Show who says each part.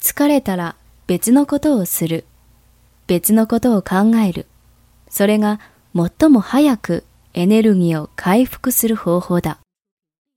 Speaker 1: 疲れたら別のことをする。別のことを考える。それが最も早くエネルギーを回復する方法だ。